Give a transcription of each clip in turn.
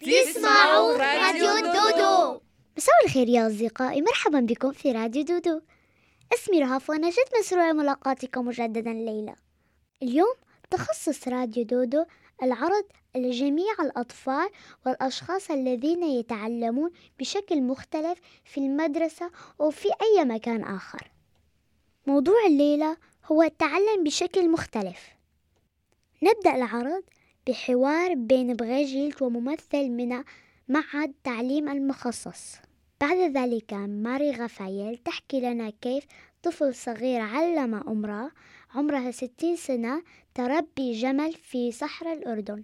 تسمعوا راديو دودو. مساء الخير يا أصدقائي. مرحبا بكم في راديو دودو. اسمي رهف وأنا جد مسرورة ملاقاتكم مجددا الليلة اليوم تخصص راديو دودو العرض لجميع الأطفال والأشخاص الذين يتعلمون بشكل مختلف في المدرسة أو في أي مكان آخر. موضوع الليلة هو التعلم بشكل مختلف. نبدأ العرض بحوار بين بريجيت وممثل من معهد تعليم المخصص. بعد ذلك ماري غفايل تحكي لنا كيف طفل صغير علم امرأة عمرها ستين سنة تربي جمل في صحراء الأردن.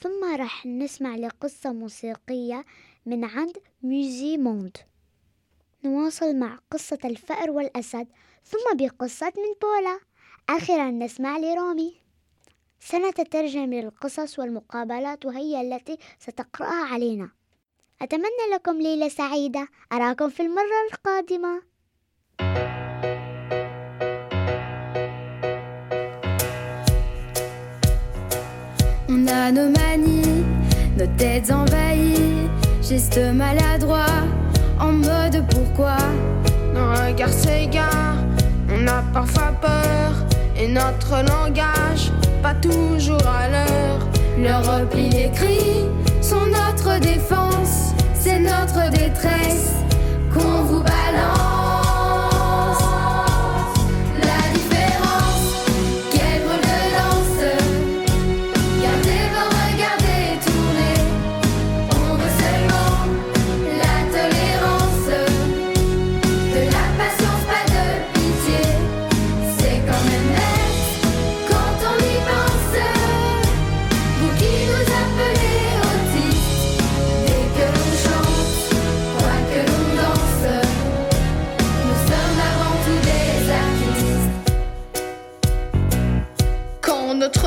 ثم رح نسمع لقصة موسيقية من عند ميوزي موند. نواصل مع قصة الفأر والأسد ثم بقصة من بولا. أخيرا نسمع لرومي. سنتترجم للقصص والمقابلات وهي التي ستقرأها علينا أتمنى لكم ليلة سعيدة أراكم في المرة القادمة On a nos manies, nos têtes envahies, gestes maladroits, en mode pourquoi Nos regards s'égarent, on a parfois peur, et notre langage, pas toujours à l'heure. Le repli, les cris sont notre défense, c'est notre détresse qu'on vous balance.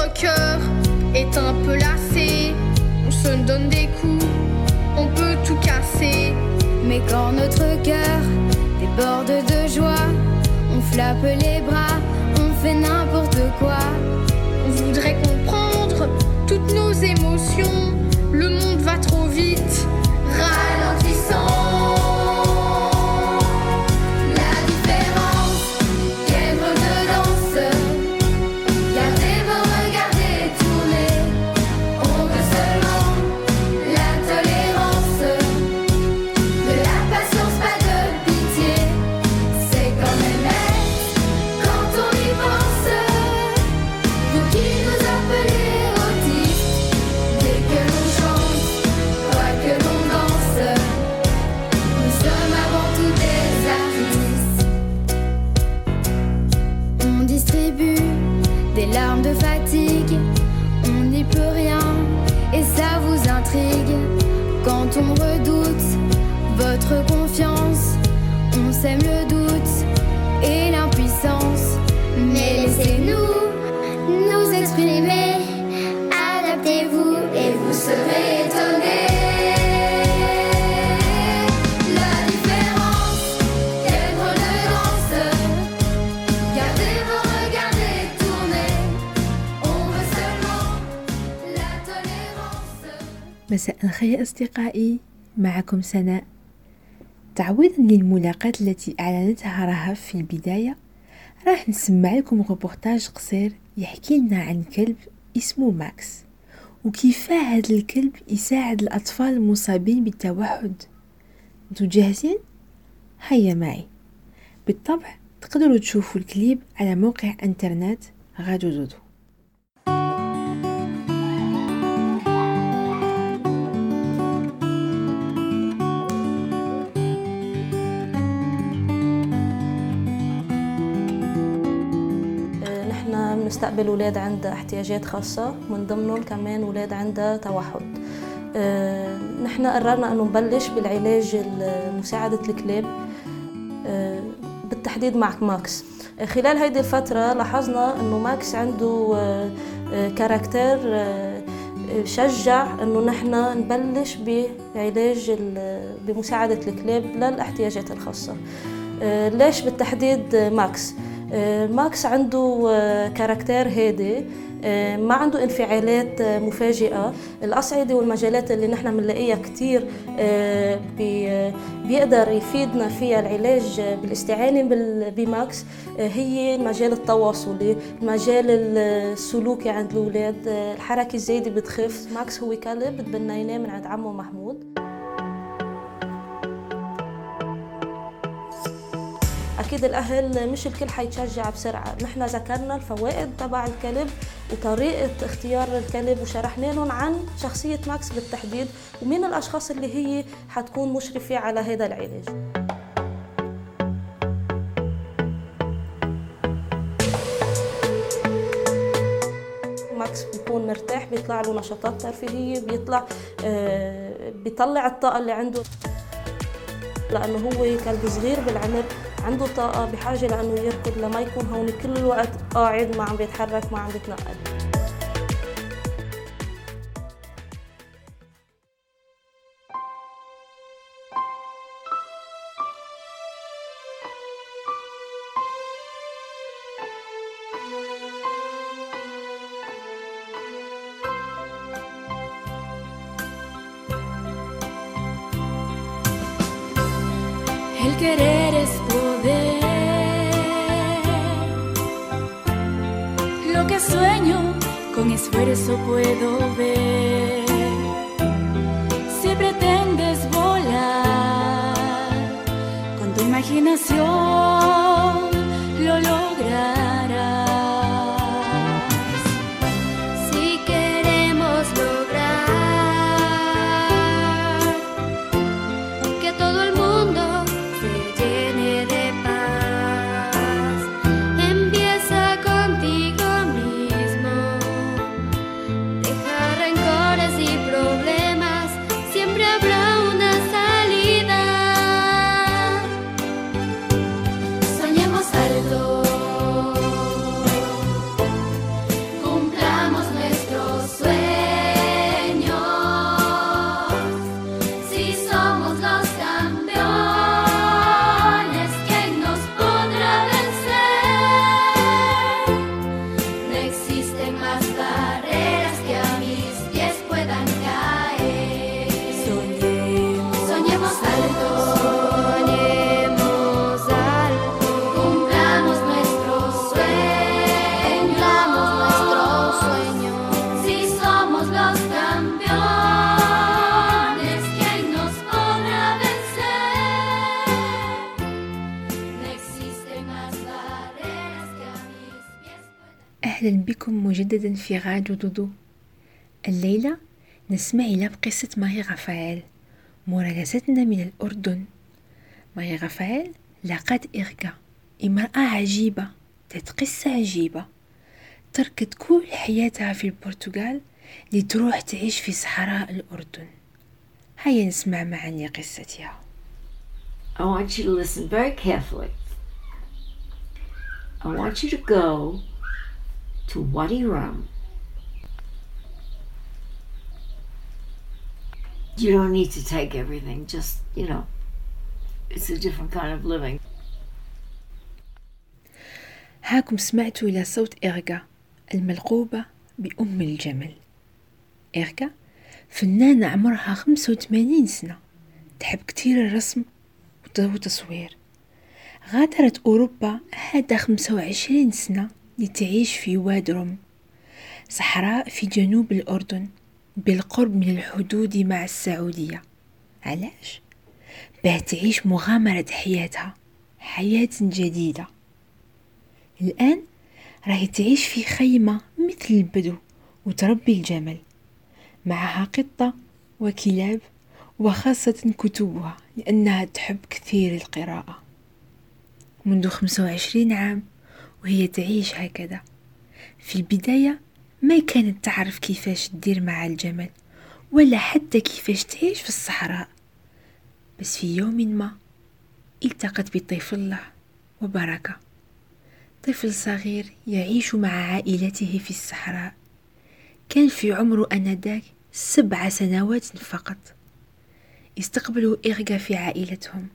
Notre cœur est un peu lassé, on se donne des coups, on peut tout casser. Mais quand notre cœur déborde de joie, on flappe les bras, on fait n'importe quoi. On voudrait comprendre toutes nos émotions, le monde va trop vite. Quand on redoute votre confiance, on sème le doute et l'impuissance. Mais laissez-nous nous exprimer, adaptez-vous et vous serez مساء الخير أصدقائي معكم سناء. تعويضا للملاقاة التي أعلنتها رهف في البداية راح نسمع لكم روبورتاج قصير يحكي لنا عن كلب اسمه ماكس وكيف هذا الكلب يساعد الأطفال المصابين بالتوحد. انتو جاهزين؟ هيا معي. بالطبع تقدروا تشوفوا الكليب على موقع إنترنت راديو دودو بنستقبل أولاد عندها احتياجات خاصة من ضمنهم كمان أولاد عندها توحد. آه، نحن قررنا أنه نبلش بالعلاج ال- مساعدة الكلاب آه، بالتحديد مع ماكس. آه، خلال هيدي الفترة لاحظنا أنه ماكس عنده آه، شجع أنه نحن نبلش بعلاج بمساعدة الكلاب للاحتياجات الخاصة. ليش بالتحديد ماكس؟ آه، ماكس عنده آه، caractère هادي آه، ما عنده انفعالات مفاجئة. الأصعدة والمجالات اللي نحن بنلاقيها كتير بي- بيقدر يفيدنا فيها العلاج بالاستعانة بال- بماكس هي المجال التواصلي المجال السلوكي عند الأولاد الحركة الزايدة بتخف. ماكس هو كلب تبنيناه من عند عمه محمود. أكيد الأهل مش الكل حيتشجع بسرعة. نحن ذكرنا الفوائد تبع الكلب وطريقة اختيار الكلب وشرحنا لهم عن شخصية ماكس بالتحديد ومين الأشخاص اللي هي حتكون مشرفة على هذا العلاج. ماكس بيكون مرتاح بيطلع له نشاطات ترفيهية بيطلع آه، بيطلع الطاقة اللي عنده. لأنه هو كلب صغير بالعمر عنده طاقة بحاجة لأنه يركض لما يكون هون كل الوقت قاعد ما عم بيتحرك ما عم بيتنقل. مجددا في راديو دودو. الليلة نسمع إلى بقصة ماري غفال مراسلتنا من الأردن. ماري غفال لقت إركا امرأة عجيبة ذات قصة عجيبة. تركت كل حياتها في البرتغال لتروح تعيش في صحراء الأردن. هيا نسمع معا قصتها. I want you to listen very carefully. I want you to go to Wadi Rum. You don't need to take everything, just, you know, it's a different kind of living. هاكم سمعتوا إلى صوت إركا الملقوبة بأم الجمل إركا فنانة عمرها خمسة وثمانين سنة تحب كتير الرسم والت- والتصوير غادرت أوروبا خمسة وعشرين سنة لتعيش في وادروم صحراء في جنوب الأردن بالقرب من الحدود مع السعودية. علاش؟ باه تعيش مغامرة حياتها حياة جديدة. الآن راهي تعيش في خيمة مثل البدو وتربي الجمل. معها قطة وكلاب وخاصة كتبها لأنها تحب كثير القراءة. منذ خمسة وعشرين عام وهي تعيش هكذا. في البداية ما كانت تعرف كيفاش تدير مع الجمل ولا حتى كيفاش تعيش في الصحراء. بس في يوم ما التقت بطفل له وبركة. طفل صغير يعيش مع عائلته في الصحراء. كان في عمره أنذاك سبع سنوات فقط. استقبلوا إرقا في عائلتهم.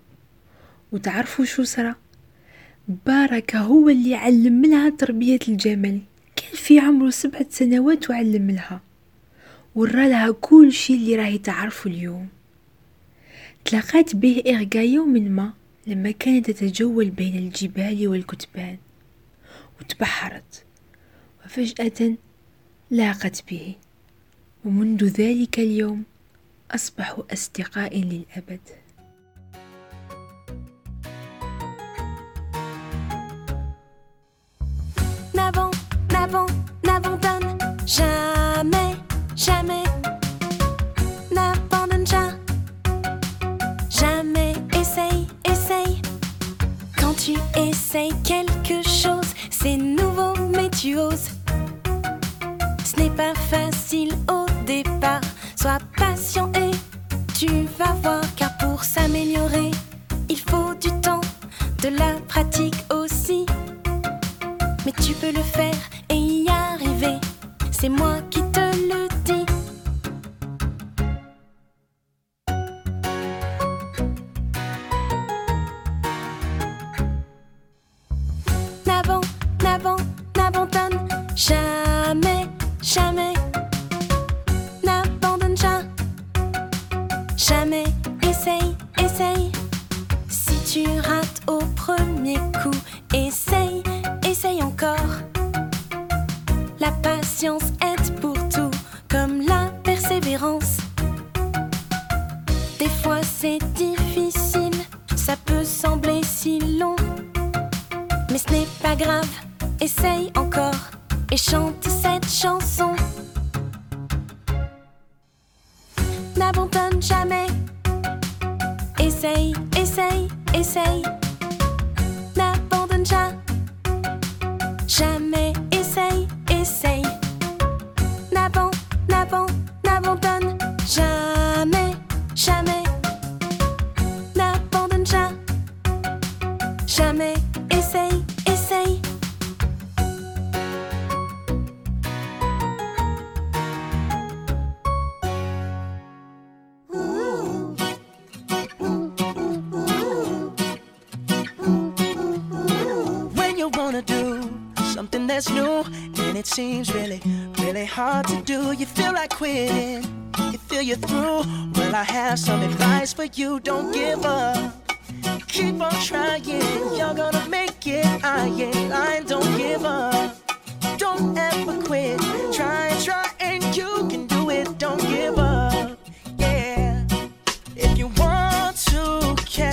وتعرفوا شو صرا؟ باركة هو اللي علم لها تربية الجمل. كان في عمره سبعة سنوات وعلم لها. ورى لها كل شي اللي راهي تعرفه اليوم. تلاقات به إرقا يوم ما لما كانت تتجول بين الجبال والكتبان. وتبحرت. وفجأة لاقت به. ومنذ ذلك اليوم أصبحوا أصدقاء للأبد. N'abandonne, jamais, jamais. N'abandonne jamais, jamais. Essaye, essaye. Quand tu essayes quelque chose, c'est nouveau, mais tu oses. Ce n'est pas facile au départ. Sois patient et tu vas voir, car pour s'améliorer, il faut du temps, de la pratique aussi. Mais tu peux le faire. C'est moi qui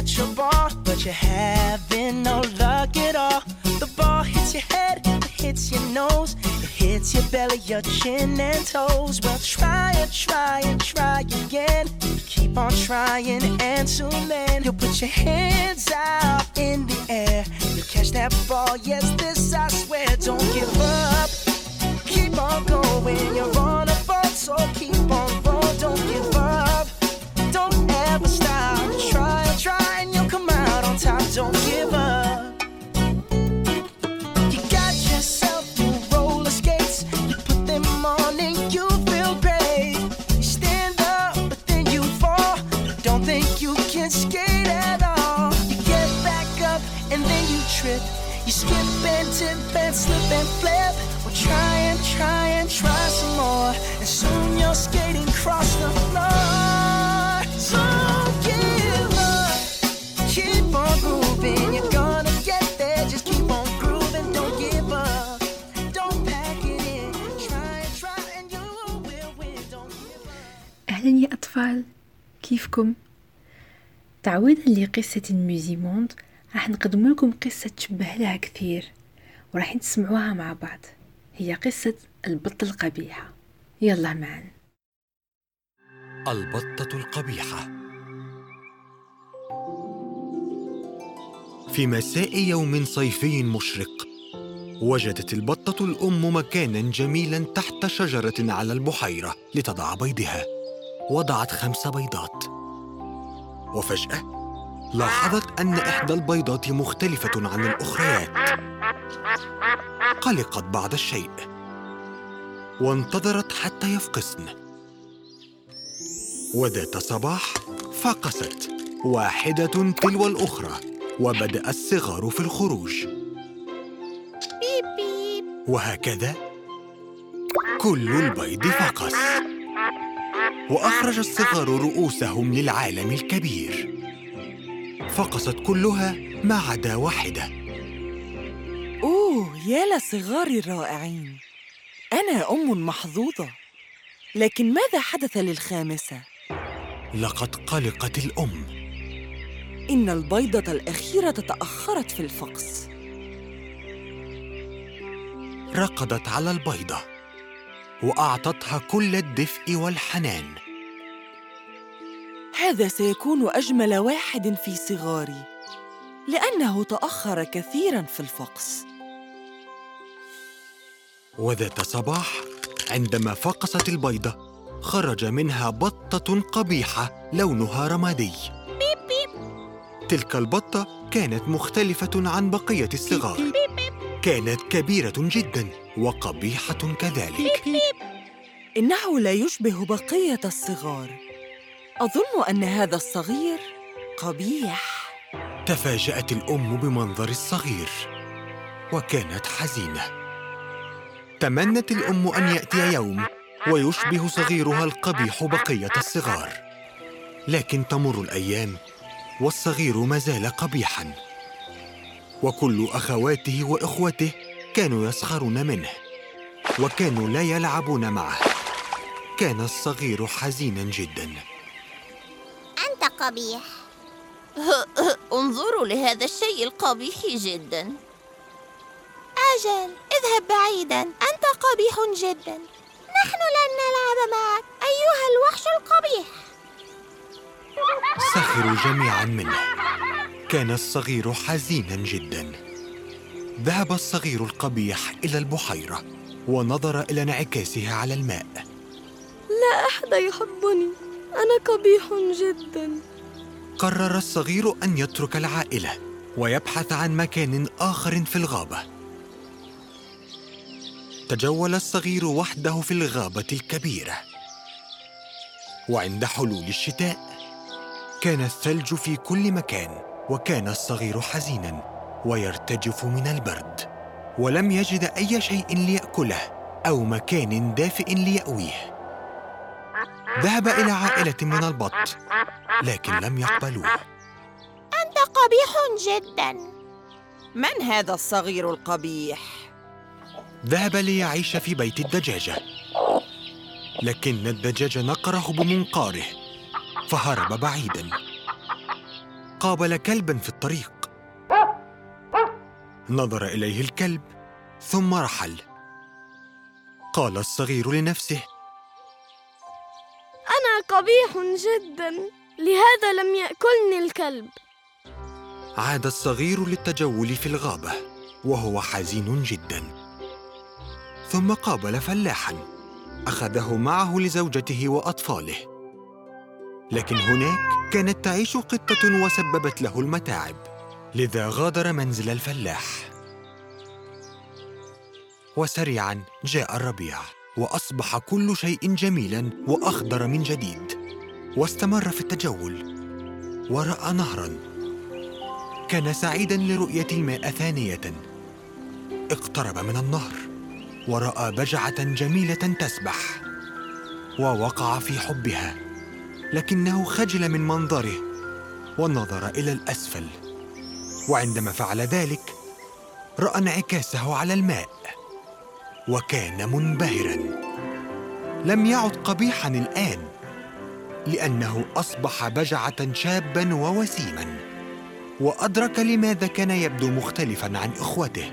a ball, but you're having no luck at all, the ball hits your head, it hits your nose, it hits your belly, your chin and toes. Well, try and try and try again. Keep on trying, and soon then you'll put your hands out in the air. You'll catch that ball, yes, this I swear. Don't give up. Keep on going, you're on a ball, so keep on rolling. Don't give up. Don't ever stop don't give up. You got yourself your roller skates, you put them on and you feel great. You stand up, but then you fall. Don't think you can skate at all. You get back up and then you trip. You skip and tip and slip and flip. Well, try and try and try some more, and soon you're skating cross the. أطفال كيفكم؟ تعويضا لقصة ميوزيموند راح نقدم لكم قصة تشبه لها كثير وراح تسمعوها مع بعض. هي قصة البط القبيحة. يلا معا البطة القبيحة. في مساء يوم صيفي مشرق وجدت البطة الأم مكانا جميلا تحت شجرة على البحيرة لتضع بيضها. وضعت خمس بيضات. وفجأة لاحظت أن إحدى البيضات مختلفة عن الأخريات قلقت بعض الشيء. وانتظرت حتى يفقسن. وذات صباح فقست واحدة تلو الأخرى وبدأ الصغار في الخروج. وهكذا كل البيض فقس. وأخرج الصغار رؤوسهم للعالم الكبير. فقست كلها ما عدا واحدة. أوه يا لصغاري الرائعين. أنا أم محظوظة. لكن ماذا حدث للخامسة؟ لقد قلقت الأم. إن البيضة الأخيرة تأخرت في الفقس. رقدت على البيضة. وأعطتها كل الدفء والحنان. هذا سيكون أجمل واحد في صغاري لأنه تأخر كثيراً في الفقس. وذات صباح عندما فقست البيضة خرج منها بطة قبيحة لونها رمادي. بيب بيب. تلك البطة كانت مختلفة عن بقية الصغار. بيب بيب كانت كبيرة جدا وقبيحة كذلك. إنه لا يشبه بقية الصغار. أظن أن هذا الصغير قبيح. تفاجأت الأم بمنظر الصغير وكانت حزينة. تمنت الأم أن يأتي يوم ويشبه صغيرها القبيح بقية الصغار لكن تمر الأيام والصغير ما زال قبيحاً. وكل أخواته وإخوته كانوا يسخرون منه وكانوا لا يلعبون معه. كان الصغير حزيناً جداً. أنت قبيح. انظروا لهذا الشيء القبيح جدا. أجل اذهب بعيدا. أنت قبيح جدا. نحن لن نلعب معك. أيها الوحش القبيح. سخروا جميعاً منه. كان الصغير حزيناً جداً. ذهب الصغير القبيح إلى البحيرة ونظر إلى انعكاسها على الماء. لا أحد يحبني. أنا قبيح جدا. قرر الصغير أن يترك العائلة ويبحث عن مكان آخر في الغابة. تجول الصغير وحده في الغابة الكبيرة. وعند حلول الشتاء كان الثلج في كل مكان. وكان الصغير حزينا ويرتجف من البرد ولم يجد أي شيء ليأكله أو مكان دافئ ليأويه. ذهب إلى عائلة من البط لكن لم يقبلوه. أنت قبيح جدا. من هذا الصغير القبيح؟ ذهب ليعيش في بيت الدجاجة. لكن الدجاجة نقره بمنقاره فهرب بعيدا. قابل كلبا في الطريق. نظر إليه الكلب ثم رحل. قال الصغير لنفسه أنا قبيح جدا لهذا لم يأكلني الكلب. عاد الصغير للتجول في الغابة وهو حزين جدا. ثم قابل فلاحا أخذه معه لزوجته وأطفاله. لكن هناك كانت تعيش قطة وسببت له المتاعب لذا غادر منزل الفلاح. وسريعا جاء الربيع وأصبح كل شيء جميلا وأخضر من جديد واستمر في التجول ورأى نهرا. كان سعيدا لرؤية الماء ثانية. اقترب من النهر ورأى بجعة جميلة تسبح ووقع في حبها. لكنه خجل من منظره ونظر إلى الأسفل. وعندما فعل ذلك رأى انعكاسه على الماء وكان منبهرا. لم يعد قبيحا الآن لأنه أصبح بجعة شابا ووسيما وأدرك لماذا كان يبدو مختلفا عن إخوته.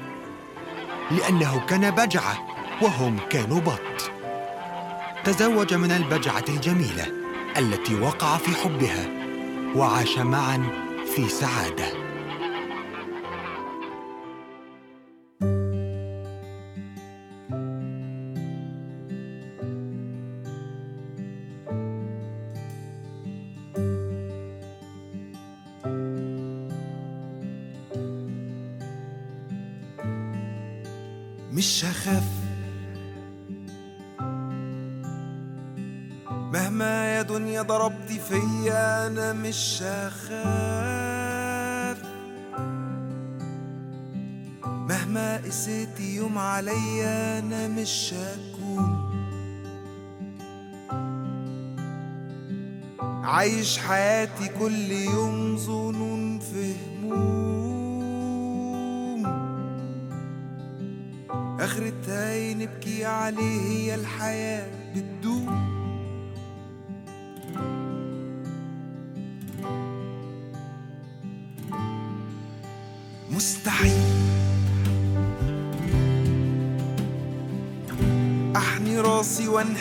لأنه كان بجعة وهم كانوا بط. تزوج من البجعة الجميلة. التي وقع في حبها وعاش معا في سعادة. مهما يا دنيا ضربتي فيا أنا مش هخاف مهما قسيتي يوم عليا أنا مش هكون عايش حياتي كل يوم ظنون في هموم. اخرتها نبكي عليه هي الحياة بتدوم.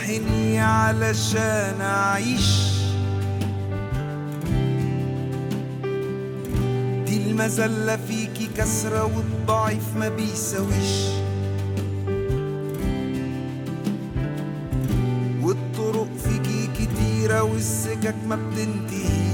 منحني علشان أعيش. دي المذلة فيكي كسرة والضعيف ما بيساويش. والطرق فيكي كتيرة والسكك ما بتنتهيش.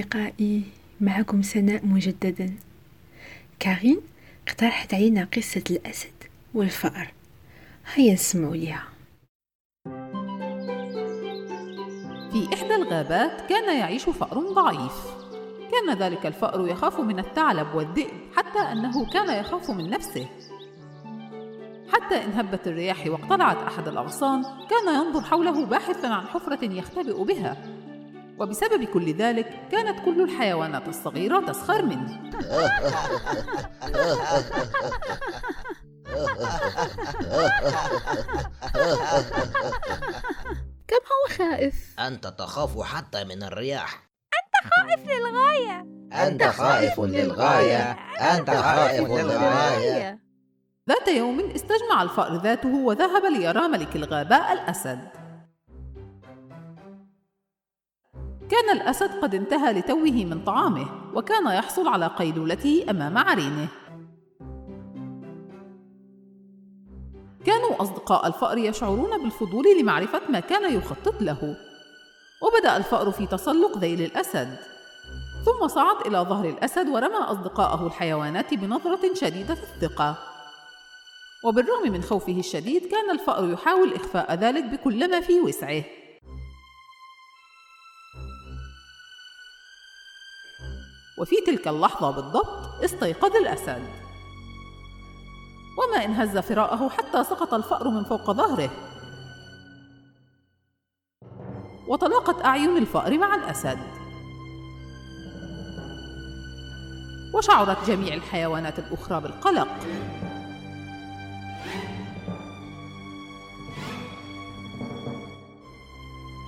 أصدقائي معكم سناء مجددا. كارين اقترحت علينا قصة الأسد والفأر. هيا نسمعوا ليها. في إحدى الغابات كان يعيش فأر ضعيف. كان ذلك الفأر يخاف من الثعلب والذئب حتى أنه كان يخاف من نفسه. حتى إن هبت الرياح واقتلعت أحد الأغصان كان ينظر حوله باحثا عن حفرة يختبئ بها. وبسبب كل ذلك كانت كل الحيوانات الصغيرة تسخر منه كم هو خائف؟ أنت تخاف حتى من الرياح. خائف للغاية. أنت خائف للغاية. أنت خائف للغاية. ذات يوم استجمع الفأر ذاته وذهب ليرى ملك الغابة الأسد. كان الأسد قد انتهى لتوه من طعامه وكان يحصل على قيلولته أمام عرينه. كانوا أصدقاء الفأر يشعرون بالفضول لمعرفة ما كان يخطط له. وبدأ الفأر في تسلق ذيل الأسد. ثم صعد إلى ظهر الأسد ورمى أصدقاءه الحيوانات بنظرة شديدة الثقة. وبالرغم من خوفه الشديد كان الفأر يحاول إخفاء ذلك بكل ما في وسعه. وفي تلك اللحظة بالضبط استيقظ الأسد. وما إن هز فراءه حتى سقط الفأر من فوق ظهره. وتلاقت أعين الفأر مع الأسد. وشعرت جميع الحيوانات الأخرى بالقلق.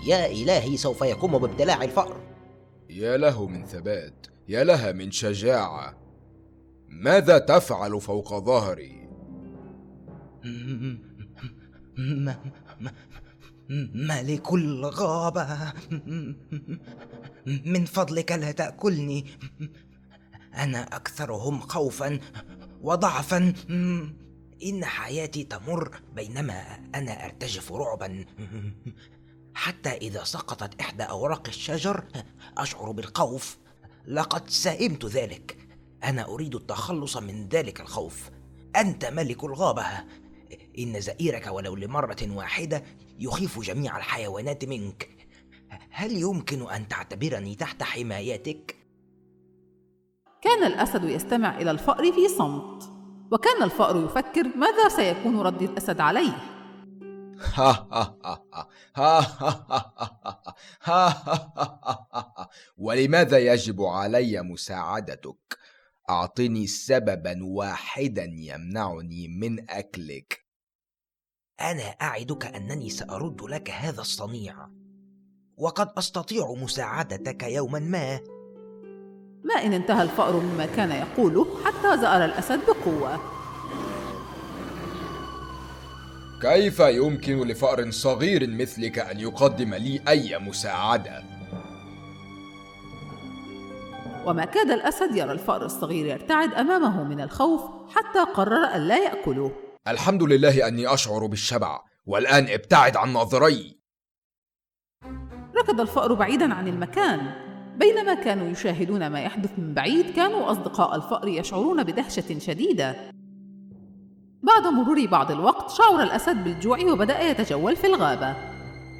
يا إلهي سوف يقوم بابتلاع الفأر. يا له من ثبات. يا لها من شجاعة. ماذا تفعل فوق ظهري؟ ملك الغابة. من فضلك لا تأكلني. أنا أكثرهم خوفا وضعفا. إن حياتي تمر بينما أنا أرتجف رعبا. حتى إذا سقطت إحدى أوراق الشجر أشعر بالخوف. لقد سئمت ذلك. أنا أريد التخلص من ذلك الخوف. أنت ملك الغابة. إن زئيرك ولو لمرة واحدة يخيف جميع الحيوانات منك. هل يمكن أن تعتبرني تحت حمايتك؟ كان الأسد يستمع إلى الفأر في صمت وكان الفأر يفكر ماذا سيكون رد الأسد عليه. ولماذا يجب علي مساعدتك؟ أعطني سببا واحدا يمنعني من أكلك. أنا أعدك أنني سأرد لك هذا الصنيع. وقد أستطيع مساعدتك يوما ما. ما إن انتهى الفأر مما كان يقوله حتى زأر الأسد بقوة. كيف يمكن لفأر صغير مثلك أن يقدم لي أي مساعدة؟ وما كاد الأسد يرى الفأر الصغير يرتعد أمامه من الخوف حتى قرر ألا يأكله. الحمد لله أني أشعر بالشبع والآن ابتعد عن ناظري ركض الفأر بعيدا عن المكان. بينما كانوا يشاهدون ما يحدث من بعيد كانوا أصدقاء الفأر يشعرون بدهشة شديدة. بعد مرور بعض الوقت شعر الأسد بالجوع وبدأ يتجول في الغابة.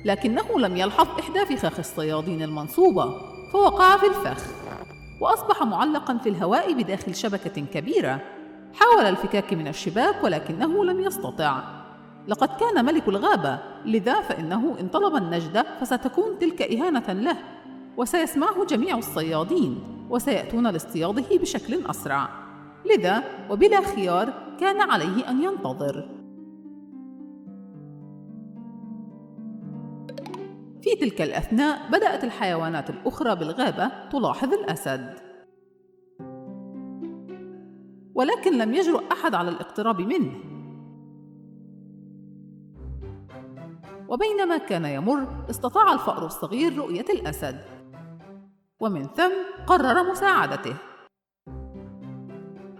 لكنه لم يلحظ إحدى فخاخ الصيادين المنصوبة فوقع في الفخ. وأصبح معلقا في الهواء بداخل شبكة كبيرة. حاول الفكاك من الشباك ولكنه لم يستطع. لقد كان ملك الغابة لذا فإنه إن طلب النجدة فستكون تلك إهانة له. وسيسمعه جميع الصيادين وسيأتون لاصطياده بشكل أسرع. لذا وبلا خيار كان عليه أن ينتظر. في تلك الأثناء بدأت الحيوانات الأخرى بالغابة تلاحظ الأسد. ولكن لم يجرؤ أحد على الاقتراب منه. وبينما كان يمر استطاع الفأر الصغير رؤية الأسد. ومن ثم قرر مساعدته.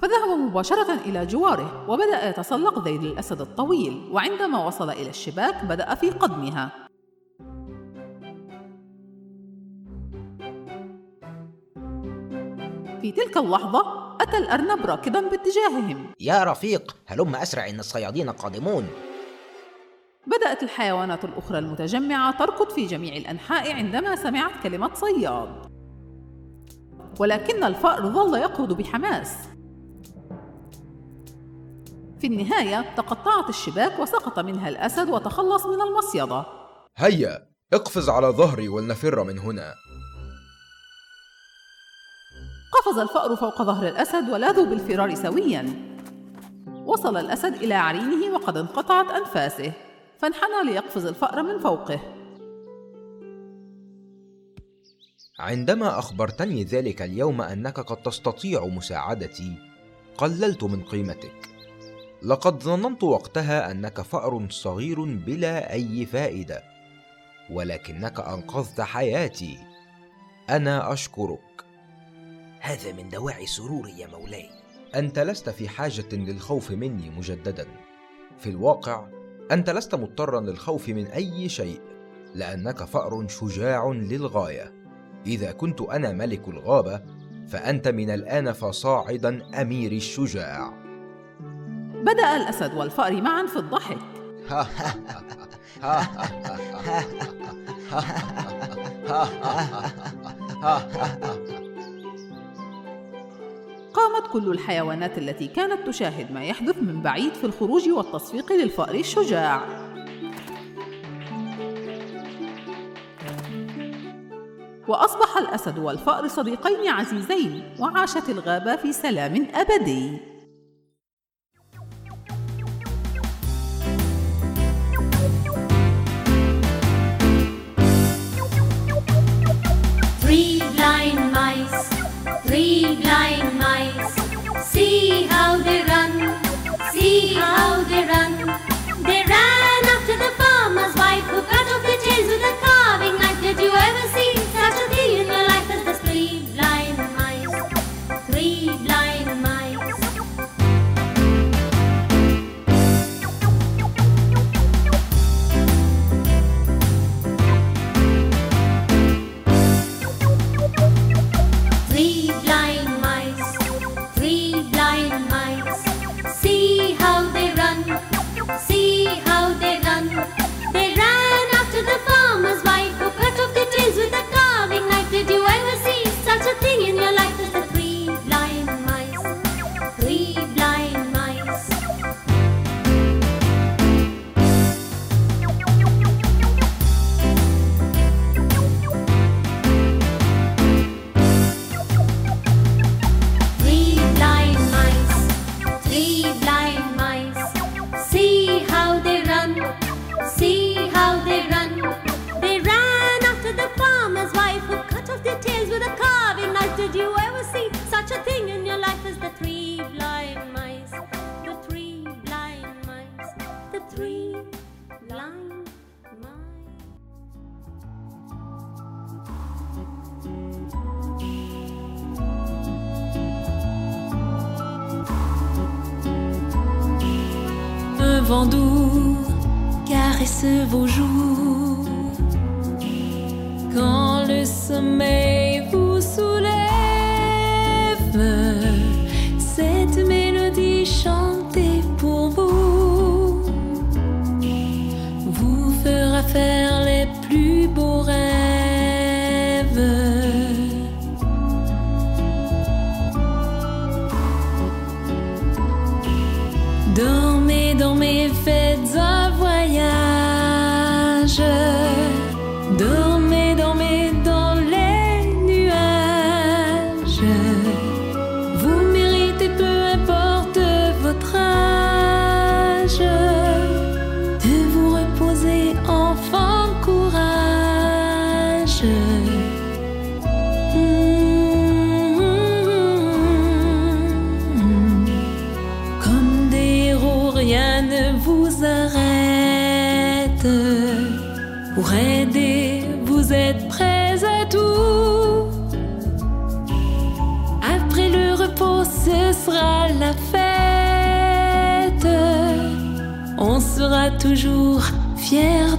فذهب مباشرة إلى جواره وبدأ يتسلق ذيل الأسد الطويل وعندما وصل إلى الشباك بدأ في قدمها. في تلك اللحظة أتى الأرنب راكضا باتجاههم. يا رفيق هلم أسرع إن الصيادين قادمون. بدأت الحيوانات الأخرى المتجمعة تركض في جميع الأنحاء عندما سمعت كلمة صياد. ولكن الفأر ظل يقرض بحماس. في النهاية تقطعت الشباك وسقط منها الأسد وتخلص من المصيدة. هيا اقفز على ظهري ولنفر من هنا. قفز الفأر فوق ظهر الأسد ولاذوا بالفرار سويا. وصل الأسد إلى عرينه وقد انقطعت أنفاسه فانحنى ليقفز الفأر من فوقه. عندما أخبرتني ذلك اليوم أنك قد تستطيع مساعدتي قللت من قيمتك. لقد ظننت وقتها أنك فأر صغير بلا أي فائدة ولكنك أنقذت حياتي. أنا أشكرك. هذا من دواعي سروري يا مولاي. أنت لست في حاجة للخوف مني مجددا. في الواقع أنت لست مضطرا للخوف من أي شيء لأنك فأر شجاع للغاية. إذا كنت أنا ملك الغابة فأنت من الآن فصاعدا أمير الشجاع. بدأ الأسد والفأر معا في الضحك. قامت كل الحيوانات التي كانت تشاهد ما يحدث من بعيد في الخروج والتصفيق للفأر الشجاع. وأصبح الأسد والفأر صديقين عزيزين وعاشت الغابة في سلام أبدي. Blind mice, three blind mice. See how they run, see how they run. Yeah.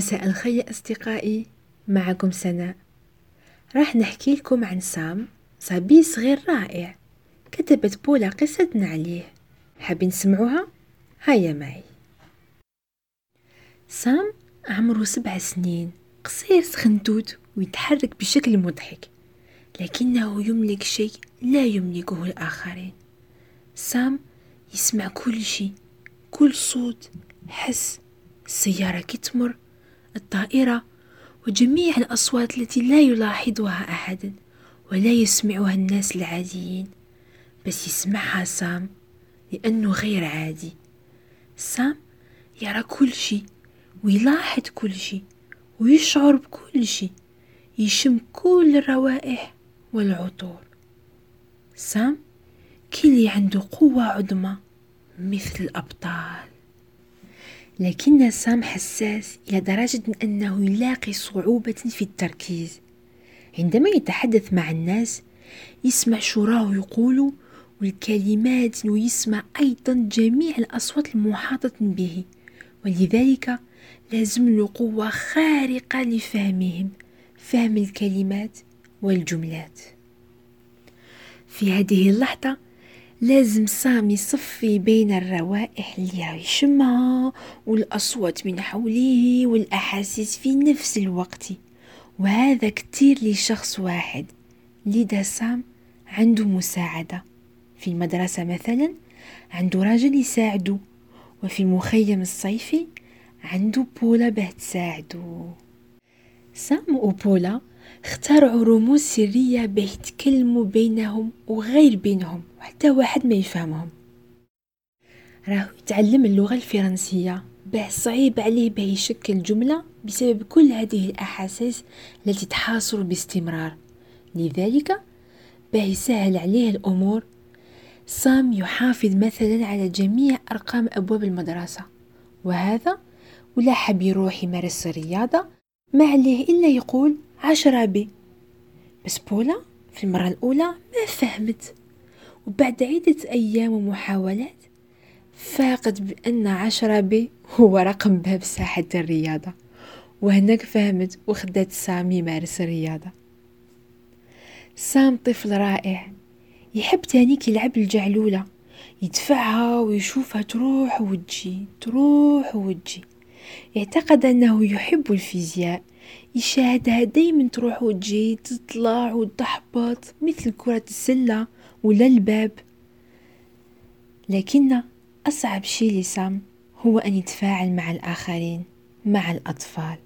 مساء الخير أصدقائي معكم سناء. راح نحكي لكم عن سام صبي صغير رائع. كتبت بولا قصتنا عليه. حابين نسمعوها؟ هيا معي. سام عمره سبع سنين قصير سخنتوت ويتحرك بشكل مضحك لكنه يملك شيء لا يملكه الآخرين. سام يسمع كل شيء كل صوت حس السيارة كي تمر الطائرة وجميع الأصوات التي لا يلاحظها أحد ولا يسمعها الناس العاديين بس يسمعها سام لأنه غير عادي. سام يرى كل شيء ويلاحظ كل شيء ويشعر بكل شيء يشم كل الروائح والعطور. سام كلي عنده قوة عظمى مثل الأبطال. لكن سام حساس إلى درجة أنه يلاقي صعوبة في التركيز. عندما يتحدث مع الناس يسمع شو راه يقولوا والكلمات ويسمع أيضا جميع الأصوات المحاطة به ولذلك لازم له قوة خارقة لفهمهم فهم الكلمات والجملات. في هذه اللحظة لازم سام يصفي بين الروائح اللي يشمها والأصوات من حوله والأحاسيس في نفس الوقت. وهذا كتير لشخص واحد. لذا سام عنده مساعدة. في المدرسة مثلا عنده راجل يساعده. وفي المخيم الصيفي عنده بولا باه تساعدو سام وبولا اخترعوا رموز سرية باه يتكلموا بينهم وغير بينهم. وحتى واحد ما يفهمهم. راهو يتعلم اللغة الفرنسية. باه صعيب عليه باه يشكل جملة بسبب كل هذه الأحاسيس التي تحاصر باستمرار. لذلك باه يسهل عليه الأمور. سام يحافظ مثلا على جميع أرقام أبواب المدرسة. وهذا ولا حب يروح يمارس الرياضة. ما عليه إلا يقول عشرة بي بس بولا في المرة الأولى ما فهمت. وبعد عدة أيام ومحاولات فاقت بأن عشرة بي هو رقم باب ساحة الرياضة. وهناك فهمت وخدت سام يمارس الرياضة. سام طفل رائع يحب تانيك يلعب الجعلولة يدفعها ويشوفها تروح وتجي تروح وتجي. يعتقد أنه يحب الفيزياء يشاهدها دايما تروح وتجي تطلع وتحبط مثل كرة السلة. ولا الباب. لكن أصعب شيء لسام هو أن يتفاعل مع الآخرين مع الأطفال.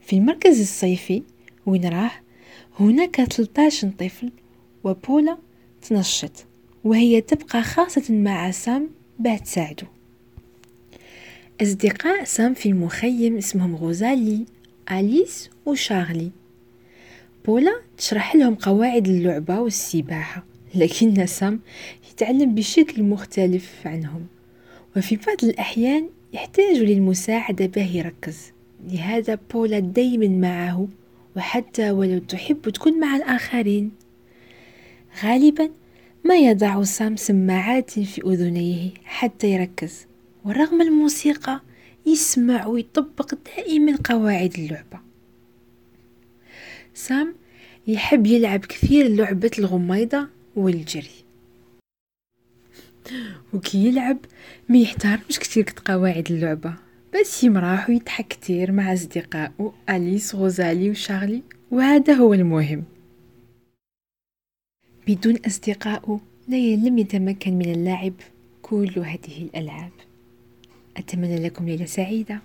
في المركز الصيفي وين راه هناك 13 طفل وبولا تنشط وهي تبقى خاصة مع سام باه تساعده أصدقاء سام في المخيم اسمهم غوزالي أليس وشارلي. بولا تشرح لهم قواعد اللعبة والسباحة. لكن سام يتعلم بشكل مختلف عنهم. وفي بعض الأحيان يحتاج للمساعدة باه يركز. لهذا بولا دايما معه وحتى ولو تحب تكون مع الآخرين. غالبا ما يضع سام سماعات في أذنيه حتى يركز. ورغم الموسيقى يسمع ويطبق دائما قواعد اللعبة. سام يحب يلعب كثير لعبة الغميضة والجري. وكي يلعب ما يحترمش كتير قواعد اللعبة. بس يمراح ويضحك كتير مع أصدقائه أليس غوزالي وشارلي وهذا هو المهم. بدون أصدقائه لم يتمكن من اللعب كل هذه الألعاب. أتمنى لكم ليلة سعيدة.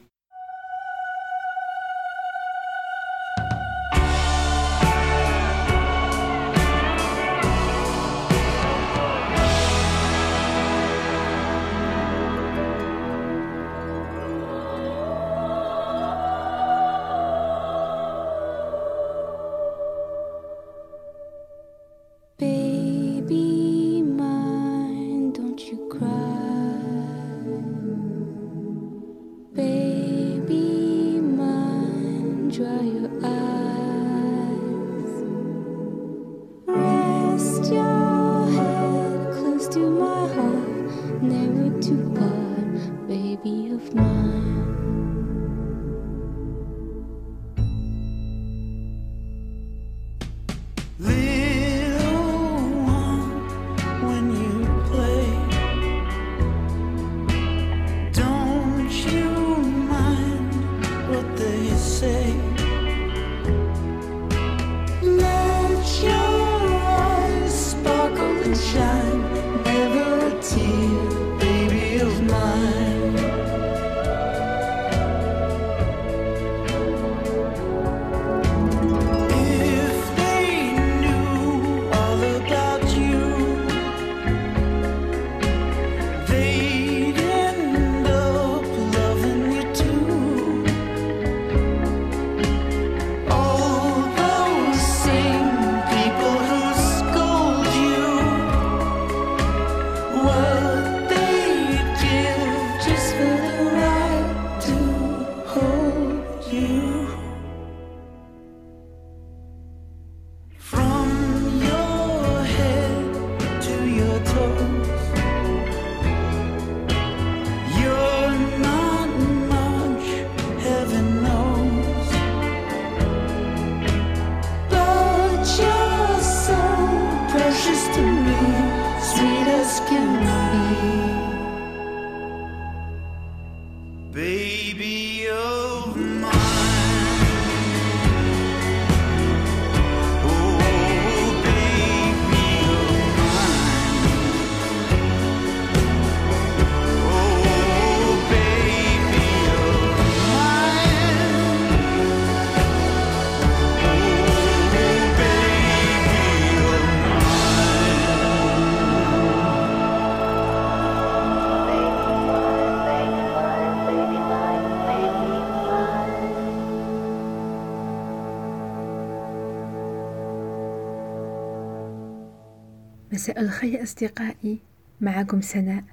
مساء الخير أصدقائي معكم سناء.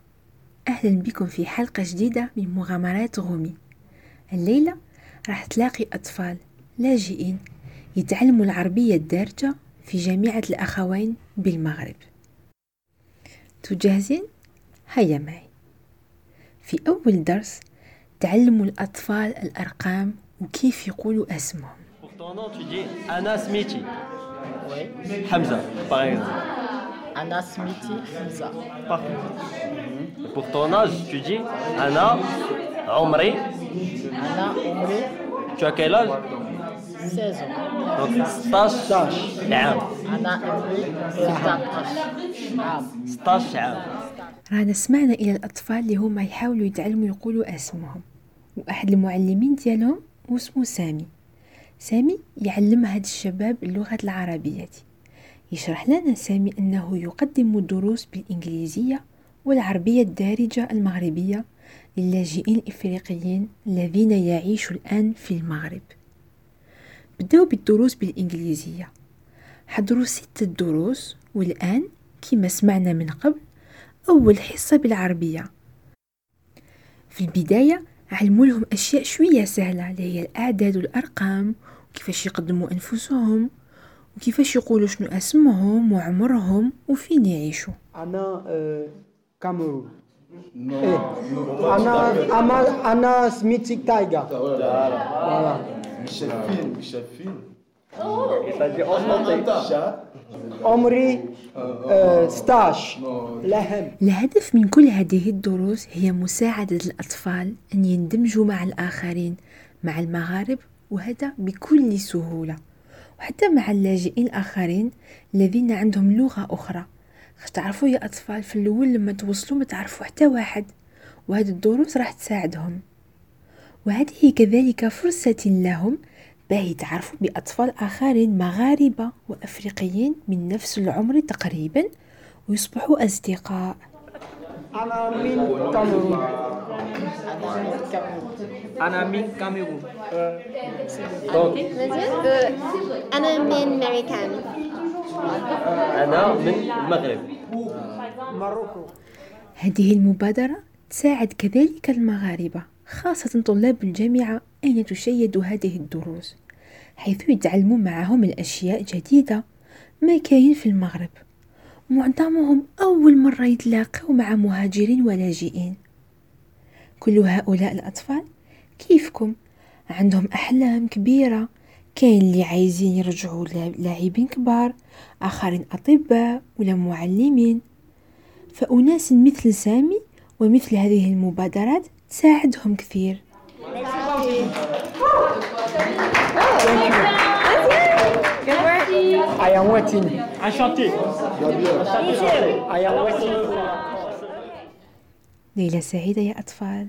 أهلا بكم في حلقة جديدة من مغامرات غومي الليلة راح تلاقي أطفال لاجئين يتعلموا العربية الدارجة في جامعة الأخوين بالمغرب. تجهزين؟ هيا معي. في أول درس تعلموا الأطفال الأرقام وكيف يقولوا أسمهم. Nom, tu dis Anna Smithy. Hamza. Parfait. Et Pour ton âge, tu dis Anna Omri. Anna Omri. Tu as quel âge 16 ans. Donc 16 عام. Anna Omri 16 عام. 16 عام. رانا سمعنا إلى الأطفال اللي هما يحاولوا يتعلموا يقولوا أسمهم وأحد المعلمين ديالهم واسمه سامي سامي يعلم هاد الشباب اللغة العربية يشرح لنا سامي أنه يقدم دروس بالإنجليزية والعربية الدارجة المغربية للاجئين الإفريقيين الذين يعيشوا الآن في المغرب. بدأوا بالدروس بالإنجليزية. حضروا ستة دروس والآن كما سمعنا من قبل أول حصة بالعربية. في البداية علموا لهم أشياء شوية سهلة هي الأعداد والأرقام وكيفاش يقدموا أنفسهم وكيفاش يقولوا شنو أسمهم وعمرهم وفين يعيشوا؟ أنا آه، كاميرون. إيه. أنا أنا أنا سميتي تايجر voilà مشافين مشافين عمري 16 لهم الهدف من كل هذه الدروس هي مساعدة الأطفال أن يندمجوا مع الآخرين مع المغارب وهذا بكل سهولة. وحتى مع اللاجئين الآخرين الذين عندهم لغة أخرى. خش تعرفوا يا أطفال في الأول لما توصلوا ما تعرفوا حتى واحد وهذه الدروس راح تساعدهم. وهذه كذلك فرصة لهم باه يتعرفوا بأطفال آخرين مغاربة وأفريقيين من نفس العمر تقريبا ويصبحوا أصدقاء. أنا من أنا من كاميرون. أنا من ماريكان أنا من المغرب. ماروكو. هذه المبادرة تساعد كذلك المغاربة خاصة طلاب الجامعة أين تشيد هذه الدروس حيث يتعلمون معهم الأشياء جديدة ما كاين في المغرب. معظمهم أول مرة يتلاقوا مع مهاجرين ولاجئين. كل هؤلاء الأطفال كيفكم؟ عندهم أحلام كبيرة. كاين اللي عايزين يرجعوا لا- لاعبين كبار آخرين أطباء ولا معلمين. فأناس مثل سامي ومثل هذه المبادرات تساعدهم كثير. I am waiting Enchanté. I am waiting ليلة سعيدة يا أطفال.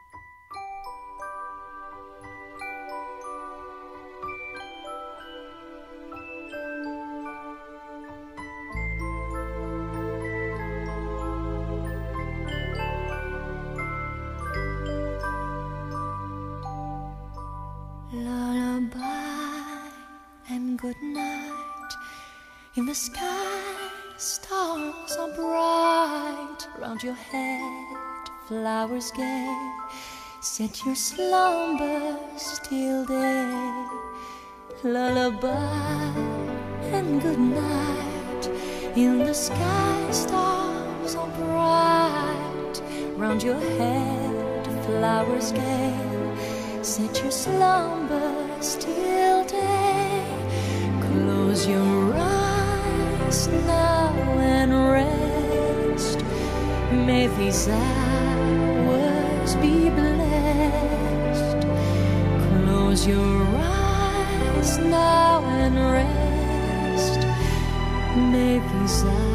Set your slumbers till day. Lullaby and good night. In the sky, stars are bright. Round your head, flowers gay. Set your slumbers till day. Close your eyes now and rest. May these hours be blessed. Close your eyes now and rest. May these hours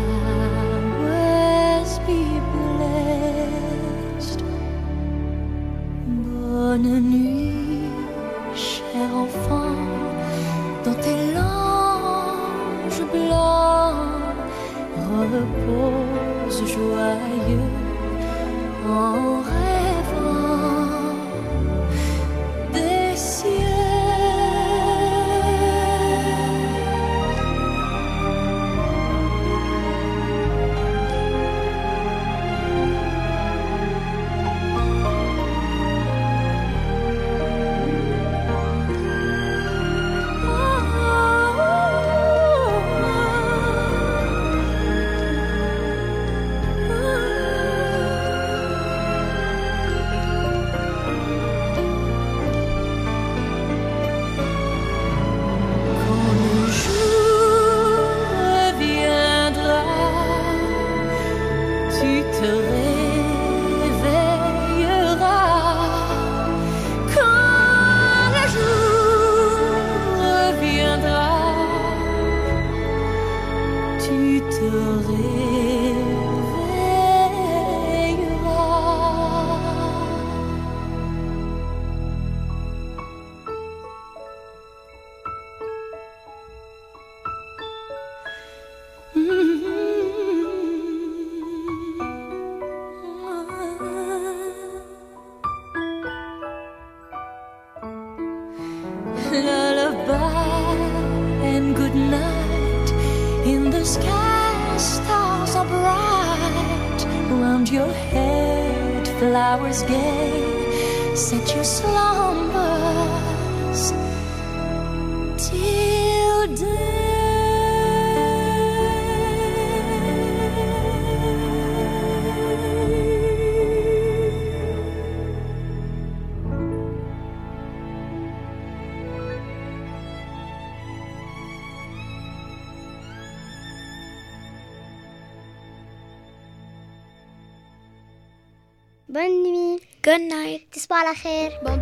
خير. Bon